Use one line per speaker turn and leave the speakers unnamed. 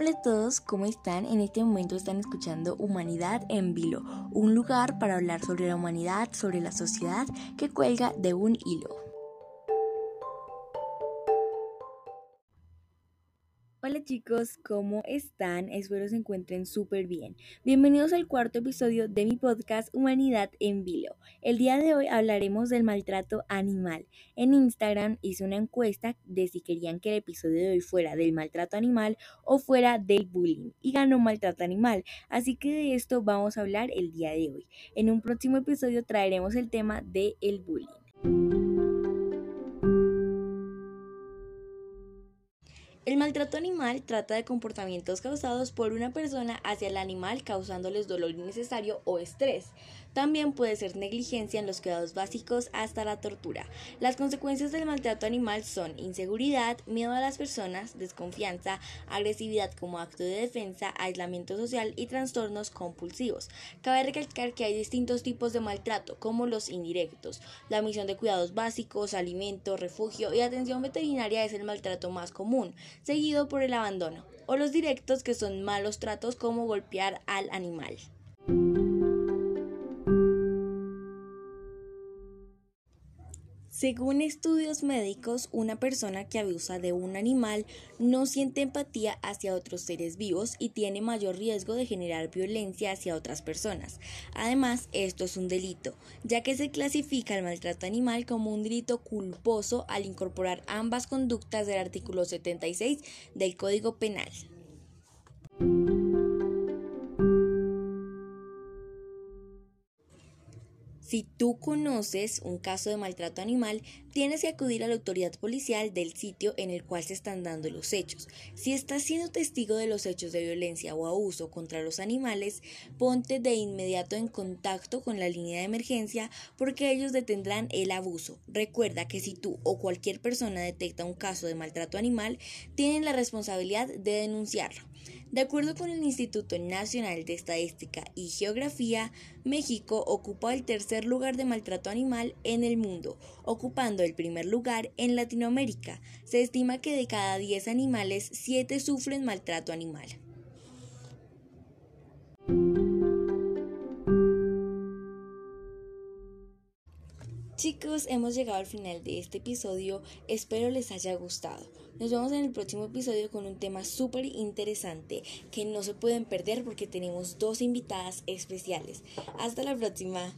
Hola a todos, ¿cómo están? En este momento están escuchando Humanidad en Vilo, un lugar para hablar sobre la humanidad, sobre la sociedad que cuelga de un hilo. Hola chicos, ¿cómo están? Espero se encuentren súper bien. Bienvenidos al cuarto episodio de mi podcast Humanidad en Vilo. El día de hoy hablaremos del maltrato animal. En Instagram hice una encuesta de si querían que el episodio de hoy fuera del maltrato animal o fuera del bullying y ganó maltrato animal. Así que de esto vamos a hablar el día de hoy. En un próximo episodio traeremos el tema del el bullying. El maltrato animal trata de comportamientos causados por una persona hacia el animal causándoles dolor innecesario o estrés. También puede ser negligencia en los cuidados básicos hasta la tortura. Las consecuencias del maltrato animal son inseguridad, miedo a las personas, desconfianza, agresividad como acto de defensa, aislamiento social y trastornos compulsivos. Cabe recalcar que hay distintos tipos de maltrato, como los indirectos. La misión de cuidados básicos, alimento, refugio y atención veterinaria es el maltrato más común seguido por el abandono, o los directos que son malos tratos como golpear al animal. Según estudios médicos, una persona que abusa de un animal no siente empatía hacia otros seres vivos y tiene mayor riesgo de generar violencia hacia otras personas. Además, esto es un delito, ya que se clasifica el maltrato animal como un delito culposo al incorporar ambas conductas del artículo 76 del Código Penal. Si tú conoces un caso de maltrato animal, tienes que acudir a la autoridad policial del sitio en el cual se están dando los hechos. Si estás siendo testigo de los hechos de violencia o abuso contra los animales, ponte de inmediato en contacto con la línea de emergencia porque ellos detendrán el abuso. Recuerda que si tú o cualquier persona detecta un caso de maltrato animal, tienen la responsabilidad de denunciarlo. De acuerdo con el Instituto Nacional de Estadística y Geografía, México ocupa el tercer lugar de maltrato animal en el mundo, ocupando el primer lugar en Latinoamérica. Se estima que de cada 10 animales, 7 sufren maltrato animal. Chicos, hemos llegado al final de este episodio, espero les haya gustado. Nos vemos en el próximo episodio con un tema súper interesante que no se pueden perder porque tenemos dos invitadas especiales. Hasta la próxima.